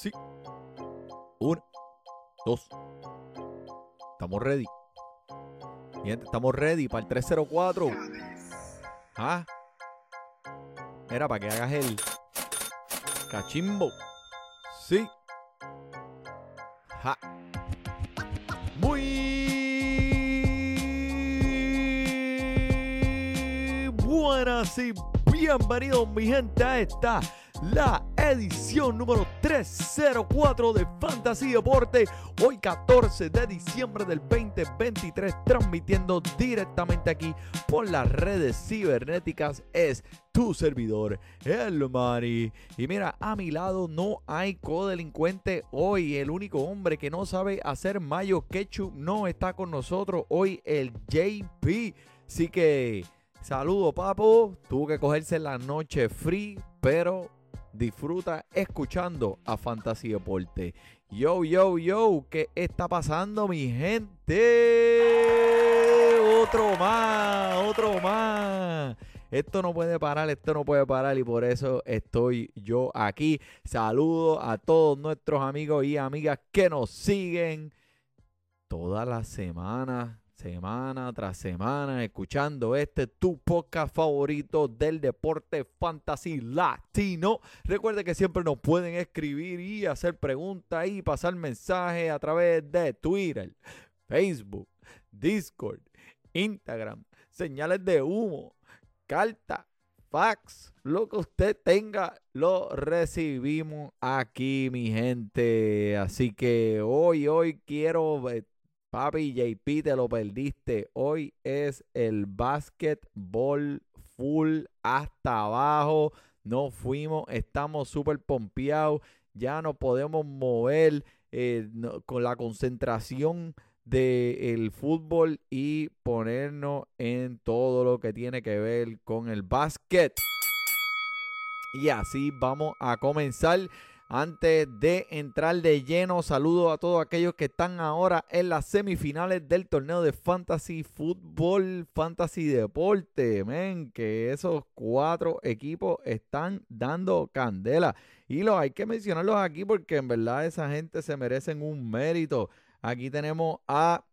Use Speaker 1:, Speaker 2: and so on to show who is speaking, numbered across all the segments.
Speaker 1: Sí. Uno, dos. Estamos ready. Gente, estamos ready para el 304. Ah. Era para que hagas el cachimbo. Sí. Ja. Muy buenas y bienvenidos mi gente a esta la edición número 304 de Fantasy Deporte. Hoy 14 de diciembre del 2023 transmitiendo directamente aquí por las redes cibernéticas es tu servidor, el Mari. Y mira, a mi lado no hay codelincuente hoy. El único hombre que no sabe hacer mayo ketchup no está con nosotros hoy, el JP. Así que, saludo, papo. Tuvo que cogerse la noche free, pero disfruta escuchando a Fantasy Deporte. Yo, yo, yo, ¿qué está pasando, mi gente? Otro más, otro más. Esto no puede parar, esto no puede parar y por eso estoy yo aquí. Saludo a todos nuestros amigos y amigas que nos siguen toda la semana semana tras semana escuchando este tu podcast favorito del deporte fantasy latino. Recuerde que siempre nos pueden escribir y hacer preguntas y pasar mensajes a través de Twitter, Facebook, Discord, Instagram, señales de humo, carta, fax, lo que usted tenga, lo recibimos aquí, mi gente. Así que hoy, hoy quiero Papi JP, te lo perdiste. Hoy es el básquetbol full hasta abajo. No fuimos, estamos súper pompeados. Ya no podemos mover eh, con la concentración del fútbol y ponernos en todo lo que tiene que ver con el básquet. Y así vamos a comenzar. Antes de entrar de lleno, saludo a todos aquellos que están ahora en las semifinales del torneo de Fantasy Fútbol, Fantasy Deporte. Men, que esos cuatro equipos están dando candela. Y los hay que mencionarlos aquí porque en verdad esa gente se merecen un mérito. Aquí tenemos a.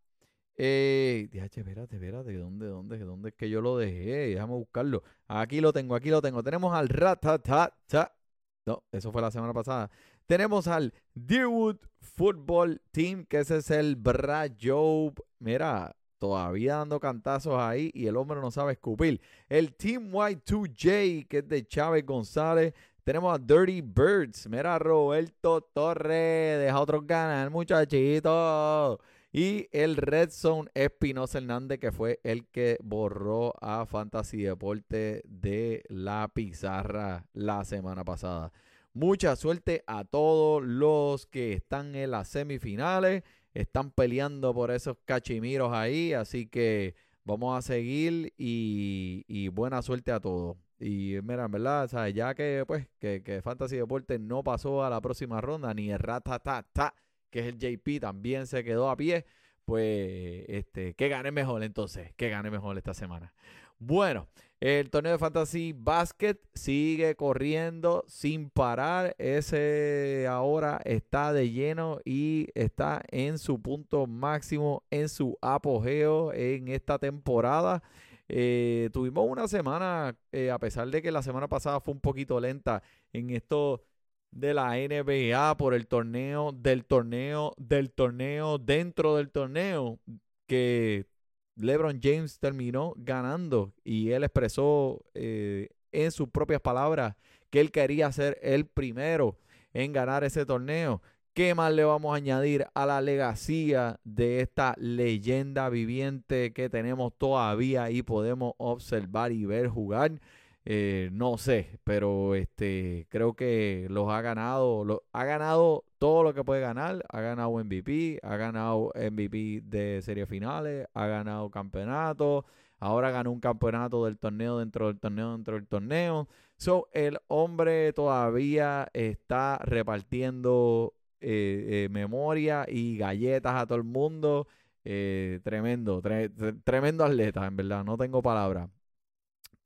Speaker 1: Eh, espérate, espérate, ¿dónde, dónde, dónde es que yo lo dejé? Déjame buscarlo. Aquí lo tengo, aquí lo tengo. Tenemos al Ratatata no, eso fue la semana pasada. Tenemos al Deerwood Football Team, que ese es el Brad Job. Mira, todavía dando cantazos ahí y el hombre no sabe escupir. El Team Y2J, que es de Chávez González. Tenemos a Dirty Birds. Mira, Roberto Torres. Deja otros ganar, muchachito. Y el Red Zone Espinosa Hernández, que fue el que borró a Fantasy Deporte de la pizarra la semana pasada. Mucha suerte a todos los que están en las semifinales. Están peleando por esos cachimiros ahí. Así que vamos a seguir y, buena suerte a todos. Y mira, en verdad, ¿sabes? ya que pues que, que Fantasy Deporte no pasó a la próxima ronda, ni el ratatata que es el JP, también se quedó a pie. Pues, este, que gane mejor entonces, que gane mejor esta semana. Bueno, el torneo de Fantasy Basket sigue corriendo sin parar. Ese ahora está de lleno y está en su punto máximo, en su apogeo en esta temporada. Eh, tuvimos una semana, eh, a pesar de que la semana pasada fue un poquito lenta en esto de la NBA por el torneo, del torneo, del torneo, dentro del torneo, que LeBron James terminó ganando y él expresó eh, en sus propias palabras que él quería ser el primero en ganar ese torneo. ¿Qué más le vamos a añadir a la legacía de esta leyenda viviente que tenemos todavía y podemos observar y ver jugar? Eh, no sé, pero este creo que los ha ganado, ha ganado todo lo que puede ganar, ha ganado MVP, ha ganado MVP de serie finales, ha ganado campeonato, ahora ganó un campeonato del torneo dentro del torneo dentro del torneo. So, el hombre todavía está repartiendo eh, eh, memoria y galletas a todo el mundo. tremendo, tremendo atleta, en verdad, no tengo palabras.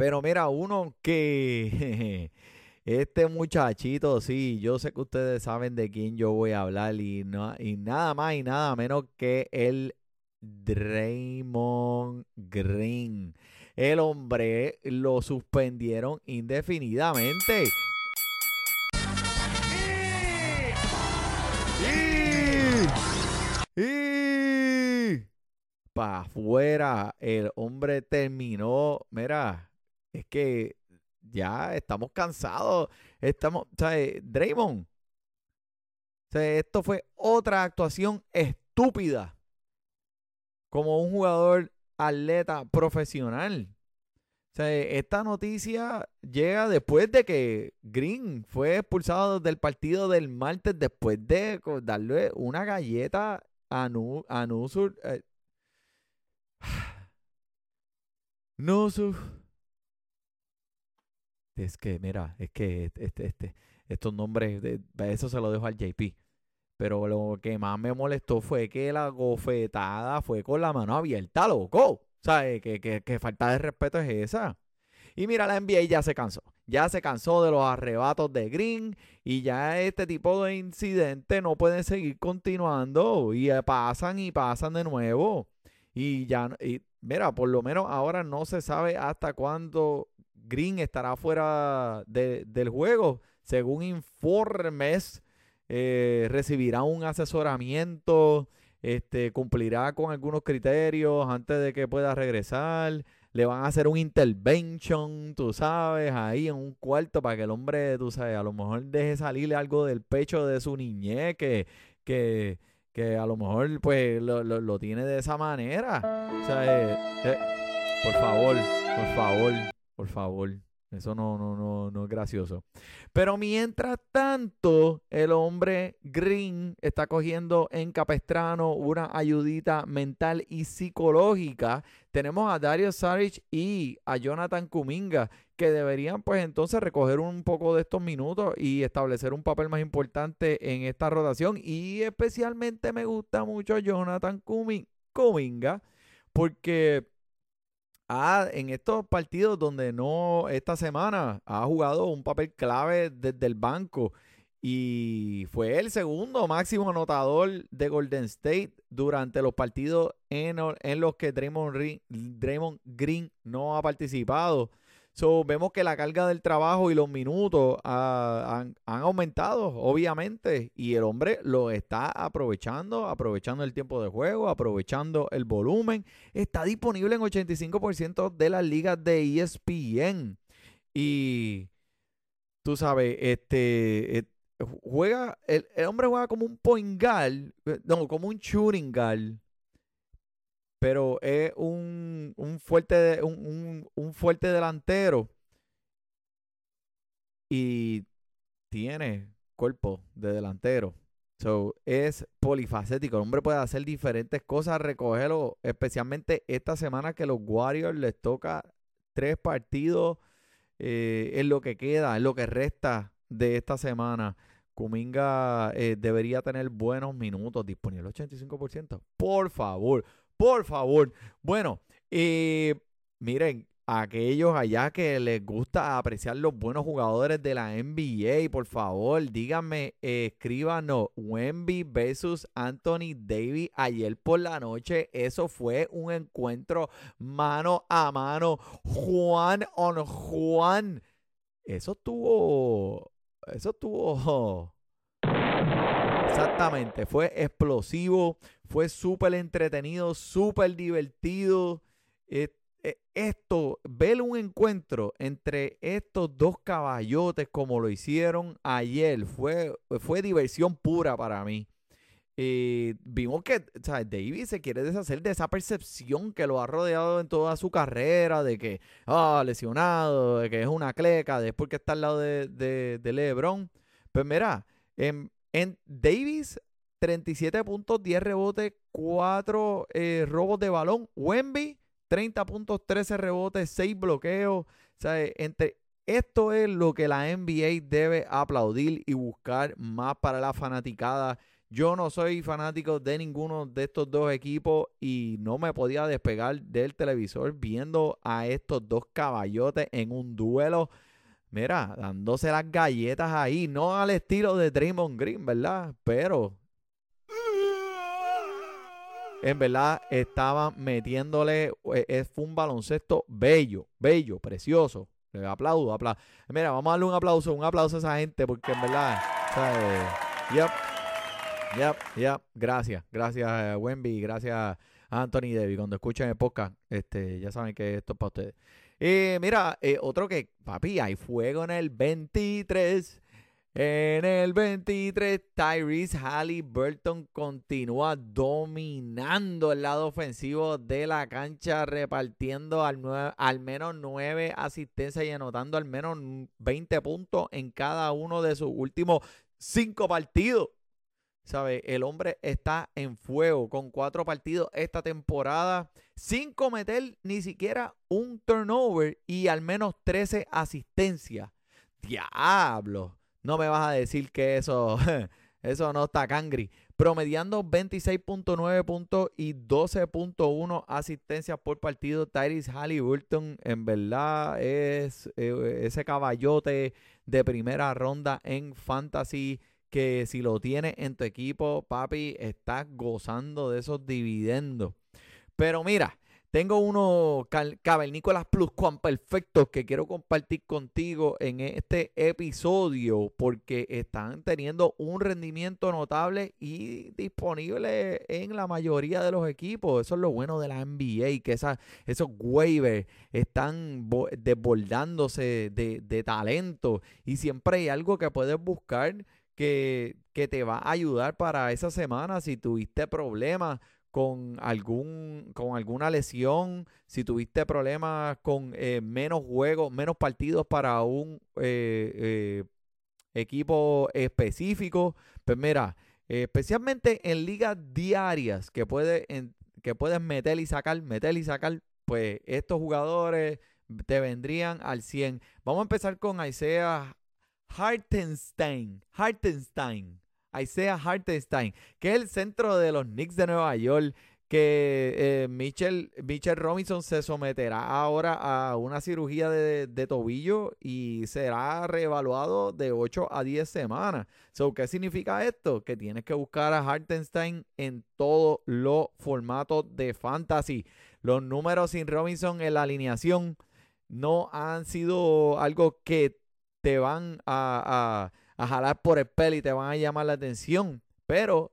Speaker 1: Pero mira, uno que Este muchachito, sí, yo sé que ustedes saben de quién yo voy a hablar y, no, y nada más y nada menos que el Draymond Green. El hombre lo suspendieron indefinidamente. Y para afuera, el hombre terminó. Mira, es que ya estamos cansados. Estamos, ¿sabes? Draymond. esto fue otra actuación estúpida. Como un jugador atleta profesional. esta noticia llega después de que Green fue expulsado del partido del martes después de darle una galleta a, Nusur. Eh. Nusur. Es que, mira, es que este, este, estos nombres, de, eso se lo dejo al JP. Pero lo que más me molestó fue que la gofetada fue con la mano abierta, loco. ¿Sabes? Que, que, que falta de respeto es esa. Y mira, la NBA ya se cansó. Ya se cansó de los arrebatos de Green y ya este tipo de incidentes no pueden seguir continuando y eh, pasan y pasan de nuevo. Y ya, y mira, por lo menos ahora no se sabe hasta cuándo Green estará fuera del juego. Según informes, eh, recibirá un asesoramiento, este, cumplirá con algunos criterios antes de que pueda regresar. Le van a hacer un intervention, tú sabes, ahí en un cuarto para que el hombre, tú sabes, a lo mejor deje salirle algo del pecho de su niñez que, que, que a lo mejor pues lo, tiene de esa manera. O sea, eh, eh, por favor, por favor, por favor. Eso no, no, no, no es gracioso. Pero mientras tanto, el hombre Green está cogiendo en Capestrano una ayudita mental y psicológica. Tenemos a Dario Saric y a Jonathan Kuminga que deberían pues entonces recoger un poco de estos minutos y establecer un papel más importante en esta rotación. Y especialmente me gusta mucho Jonathan Kuminga porque en estos partidos donde no, esta semana ha jugado un papel clave desde el banco y fue el segundo máximo anotador de Golden State durante los partidos en, en los que Draymond Green no ha participado. So, vemos que la carga del trabajo y los minutos ah, han, aumentado, obviamente, y el hombre lo está aprovechando, aprovechando el tiempo de juego, aprovechando el volumen. Está disponible en 85% de las ligas de ESPN. Y tú sabes, este, juega, el, hombre juega como un point guard, eh, no, como un shooting guard pero es un, fuerte, un, fuerte delantero y tiene cuerpo de delantero. So, es polifacético. El hombre puede hacer diferentes cosas, recogerlo, especialmente esta semana que los Warriors les toca tres partidos eh, en lo que queda, en lo que resta de esta semana. Kuminga eh, debería tener buenos minutos, disponible 85%. Por favor, por favor. Bueno, eh, miren, aquellos allá que les gusta apreciar los buenos jugadores de la NBA, por favor, díganme, escríbanos, Wemby versus Anthony Davis ayer por la noche, eso fue un encuentro mano a mano, Juan on Juan. Eso tuvo, eso tuvo Exactamente, fue explosivo, fue súper entretenido, súper divertido. Eh, eh, esto, ver un encuentro entre estos dos caballotes como lo hicieron ayer, fue, fue diversión pura para mí. Eh, vimos que o David se quiere deshacer de esa percepción que lo ha rodeado en toda su carrera, de que, ah, lesionado, de que es una cleca, de porque está al lado de, de, LeBron. Pues mira, en, en Davis, 37 puntos, 10 rebotes, 4 eh, robos de balón. Wemby, 30 puntos, 13 rebotes, 6 bloqueos. Sea, entre, esto es lo que la NBA debe aplaudir y buscar más para la fanaticada. Yo no soy fanático de ninguno de estos dos equipos y no me podía despegar del televisor viendo a estos dos caballotes en un duelo mira, dándose las galletas ahí, no al estilo de Draymond Green, ¿verdad? Pero en verdad estaban metiéndole, eh, fue un baloncesto bello, bello, precioso. Le aplaudo, aplaudo. Mira, vamos a darle un aplauso, un aplauso a esa gente porque en verdad. Yep, yep, yep. Gracias, gracias a Wemby, gracias Anthony Debbie. Cuando escuchen el podcast, este, ya saben que esto es para ustedes. Y mira, eh, otro que, papi, hay fuego en el 23. En el 23, Tyrese Halliburton continúa dominando el lado ofensivo de la cancha, repartiendo al, menos 9 asistencias y anotando al menos 20 puntos en cada uno de sus últimos 5 partidos. ¿Sabe? El hombre está en fuego con cuatro partidos esta temporada sin cometer ni siquiera un turnover y al menos 13 asistencias. Diablo. No me vas a decir que eso, eso no está cangri. Promediando 26.9 puntos y 12.1 asistencias por partido. Tyrese Halliburton en verdad es eh, ese caballote de primera ronda en fantasy que si lo tienes en tu equipo, papi, estás gozando de esos dividendos. Pero mira, tengo unos cavernícolas plus cuan perfectos que quiero compartir contigo en este episodio porque están teniendo un rendimiento notable y disponible en la mayoría de los equipos. Eso es lo bueno de la NBA, que esos waivers están desbordándose de, de talento y siempre hay algo que puedes buscar que, que te va a ayudar para esa semana si tuviste problemas con, algún, con alguna lesión, si tuviste problemas con eh, menos juegos, menos partidos para un eh, eh, equipo específico, pues mira, especialmente en ligas diarias que, puede, que puedes meter y sacar, meter y sacar, pues estos jugadores te vendrían al 100. Vamos a empezar con Isaiah Hartenstein. Hartenstein. Isaiah Hartenstein, que es el centro de los Knicks de Nueva York, que eh, Mitchell, Robinson se someterá ahora a una cirugía de, tobillo y será reevaluado de 8 a 10 semanas. So, ¿Qué significa esto? Que tienes que buscar a Hartenstein en todos los formatos de fantasy. Los números sin Robinson en la alineación no han sido algo que te van a jalar por el pelo y te van a llamar la atención. Pero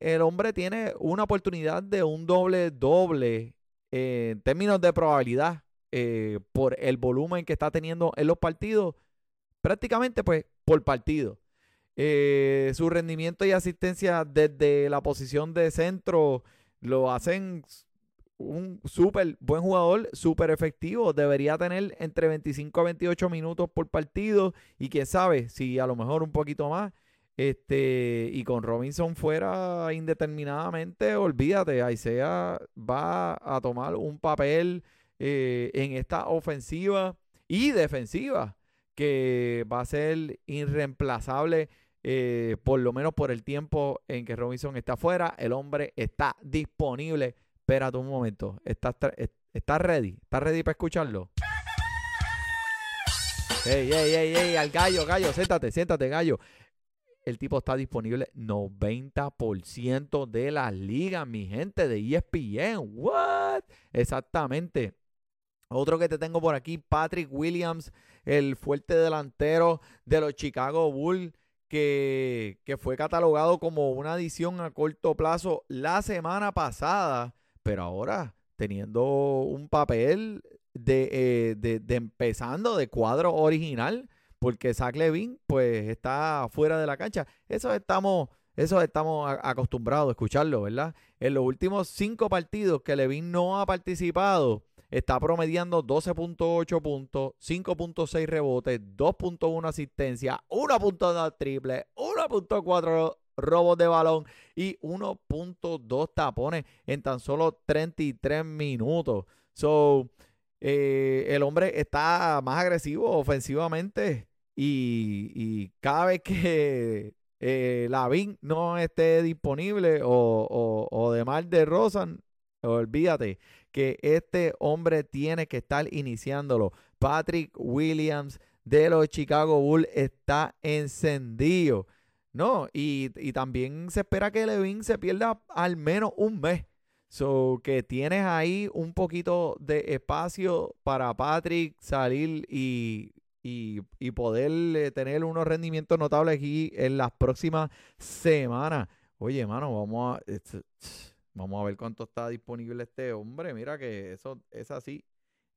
Speaker 1: el hombre tiene una oportunidad de un doble doble eh, en términos de probabilidad eh, por el volumen que está teniendo en los partidos, prácticamente pues por partido. Eh, su rendimiento y asistencia desde la posición de centro lo hacen un súper buen jugador, súper efectivo. Debería tener entre 25 a 28 minutos por partido. Y quién sabe, si a lo mejor un poquito más. Este, y con Robinson fuera indeterminadamente, olvídate, Isaiah va a tomar un papel eh, en esta ofensiva y defensiva que va a ser irreemplazable, eh, por lo menos por el tiempo en que Robinson está fuera. El hombre está disponible Espérate un momento. ¿Estás, ¿Estás ready? ¿Estás ready para escucharlo? Ey, ey, ey, ey, al gallo, gallo, siéntate, siéntate, gallo. El tipo está disponible 90% de las ligas, mi gente de ESPN. What? Exactamente. Otro que te tengo por aquí, Patrick Williams, el fuerte delantero de los Chicago Bulls, que, que fue catalogado como una adición a corto plazo la semana pasada pero ahora teniendo un papel eh, de, de, empezando de cuadro original, porque Zach Levine pues está fuera de la cancha. Eso estamos, eso estamos acostumbrados a escucharlo, ¿verdad? En los últimos cinco partidos que Levine no ha participado, está promediando 12.8 puntos, 5.6 rebotes, 2.1 asistencia, 1.2 triple, 1.4 robos de balón y 1.2 tapones en tan solo 33 minutos. So, eh, el hombre está más agresivo ofensivamente y, cada vez que eh, Lavín no esté disponible o, o, de mal de Rosan, olvídate que este hombre tiene que estar iniciándolo. Patrick Williams de los Chicago Bulls está encendido. No, y, y también se espera que Levin se pierda al menos un mes. So que tienes ahí un poquito de espacio para Patrick salir y, y, poder eh, tener unos rendimientos notables aquí en las próximas semanas. Oye, mano, vamos a, vamos a ver cuánto está disponible este hombre. Mira que eso es así.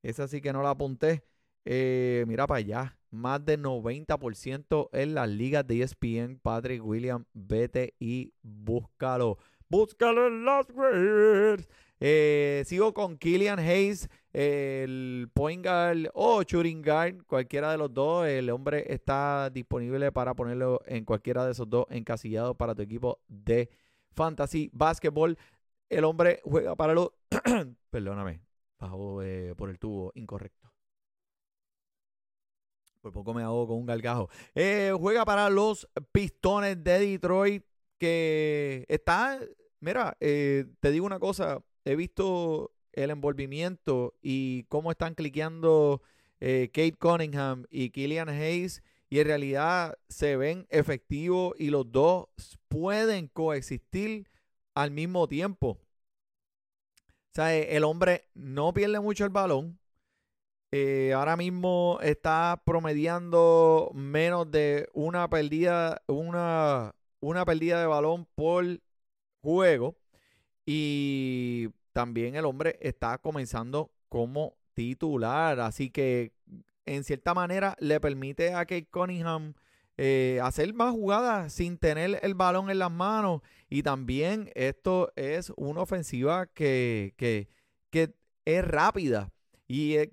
Speaker 1: Es así que no la apunté. Eh, mira para allá. Más de 90% en las ligas de ESPN. Patrick William, vete y búscalo. Búscalo en las redes. Eh, sigo con Killian Hayes, el point o shooting guard, cualquiera de los dos. El hombre está disponible para ponerlo en cualquiera de esos dos encasillados para tu equipo de fantasy basketball. El hombre juega para los. Perdóname, bajo eh, por el tubo incorrecto. Por poco me hago con un galgajo. Eh, juega para los Pistones de Detroit. Que está Mira, eh, te digo una cosa, he visto el envolvimiento y cómo están cliqueando eh, Kate Cunningham y Killian Hayes y en realidad se ven efectivos y los dos pueden coexistir al mismo tiempo. O sea, eh, el hombre no pierde mucho el balón. Ahora mismo está promediando menos de una pérdida, una, una pérdida de balón por juego. Y también el hombre está comenzando como titular. Así que en cierta manera le permite a Kate Cunningham eh, hacer más jugadas sin tener el balón en las manos. Y también esto es una ofensiva que, que, es rápida. Y eh,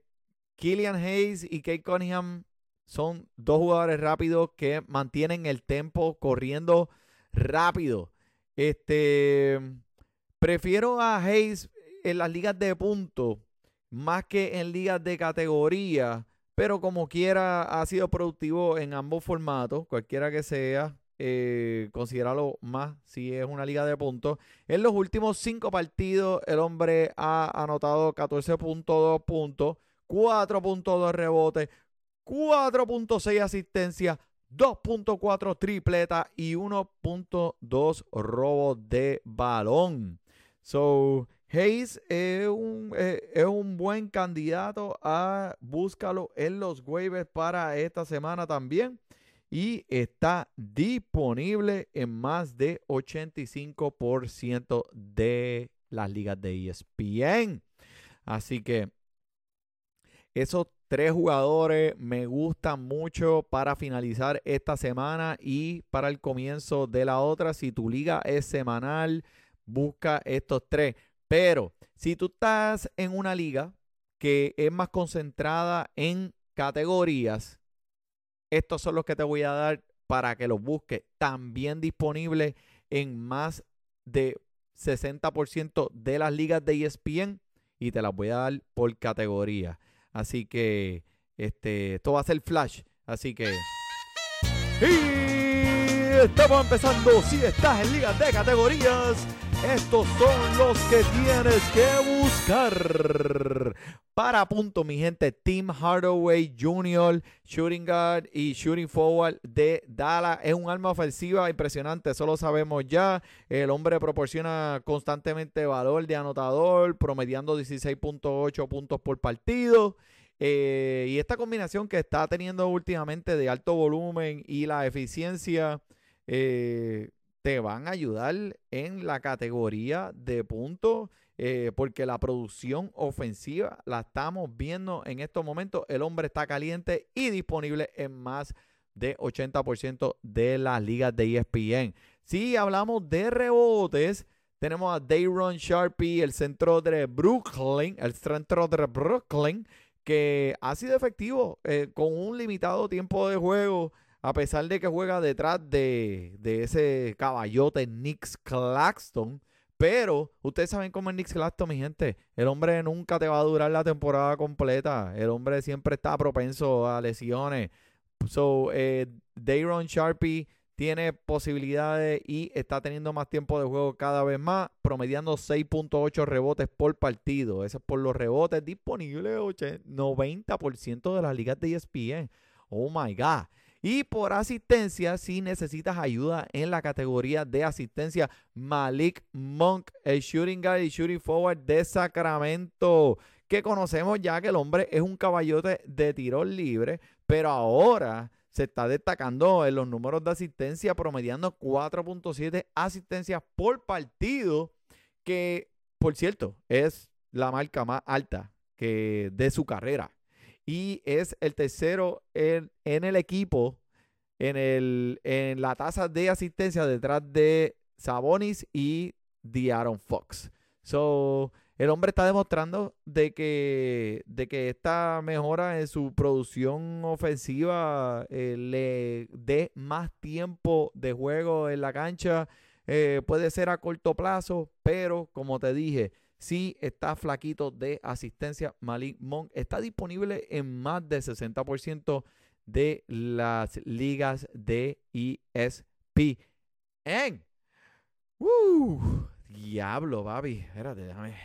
Speaker 1: Killian Hayes y Kate Cunningham son dos jugadores rápidos que mantienen el tempo corriendo rápido. Este, prefiero a Hayes en las ligas de puntos más que en ligas de categoría, pero como quiera ha sido productivo en ambos formatos, cualquiera que sea. Eh, considerarlo más si es una liga de puntos. En los últimos cinco partidos, el hombre ha anotado 14.2 puntos, 4.2 rebotes, 4.6 asistencias, 2.4 tripleta y 1.2 robos de balón. So, Hayes es un, eh, es un buen candidato a búscalo en los waivers para esta semana también. Y está disponible en más de 85% de las ligas de ESPN. Así que esos tres jugadores me gustan mucho para finalizar esta semana y para el comienzo de la otra. Si tu liga es semanal, busca estos tres. Pero si tú estás en una liga que es más concentrada en categorías, estos son los que te voy a dar para que los busques. También disponible en más de 60% de las ligas de ESPN y te las voy a dar por categoría. Así que este, esto va a ser flash. Así que. Y estamos empezando. Si estás en ligas de categorías, estos son los que tienes que buscar. Para punto, mi gente, Tim Hardaway Jr., shooting guard y shooting forward de Dallas. Es un arma ofensiva impresionante, eso lo sabemos ya. El hombre proporciona constantemente valor de anotador, promediando 16.8 puntos por partido. Eh, y esta combinación que está teniendo últimamente de alto volumen y la eficiencia eh, te van a ayudar en la categoría de puntos. Eh, porque la producción ofensiva la estamos viendo en estos momentos. El hombre está caliente y disponible en más de 80% de las ligas de ESPN. Si hablamos de rebotes, tenemos a Dayron Sharpie, el centro de Brooklyn, el centro de Brooklyn, que ha sido efectivo eh, con un limitado tiempo de juego, a pesar de que juega detrás de, ese caballote Nix Claxton. Pero ustedes saben cómo es Nix Claxton, mi gente. El hombre nunca te va a durar la temporada completa. El hombre siempre está propenso a lesiones. So, eh, Dayron Sharpie tiene posibilidades y está teniendo más tiempo de juego cada vez más, promediando 6.8 rebotes por partido. Eso es por los rebotes disponibles, 90% de las ligas de ESPN. Oh my God. Y por asistencia, si necesitas ayuda en la categoría de asistencia, Malik Monk, el shooting guard y shooting forward de Sacramento, que conocemos ya que el hombre es un caballote de tiro libre, pero ahora se está destacando en los números de asistencia, promediando 4.7 asistencias por partido, que por cierto es la marca más alta que de su carrera y es el tercero en, el equipo en, el, en la tasa de asistencia detrás de Sabonis y de Aaron Fox. So, el hombre está demostrando de que, de que esta mejora en su producción ofensiva eh, le dé más tiempo de juego en la cancha. Eh, puede ser a corto plazo, pero como te dije, si está flaquito de asistencia. Malik Monk está disponible en más del 60% de las ligas de ESPN. ¡Uh! Diablo, baby. Espérate, déjame.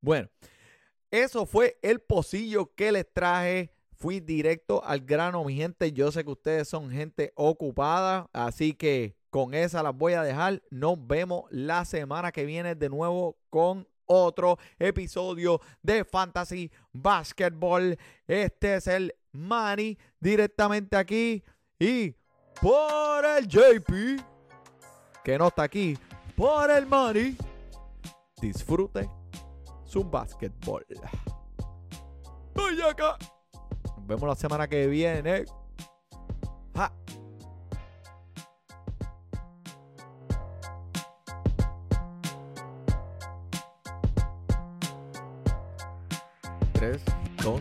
Speaker 1: Bueno, eso fue el pocillo que les traje. Fui directo al grano, mi gente. Yo sé que ustedes son gente ocupada, así que con esa las voy a dejar. Nos vemos la semana que viene de nuevo con otro episodio de Fantasy Basketball. Este es el Money directamente aquí y por el JP que no está aquí, por el Money. Disfrute su basketball. Acá. Nos vemos la semana que viene. Ja. 3, 2,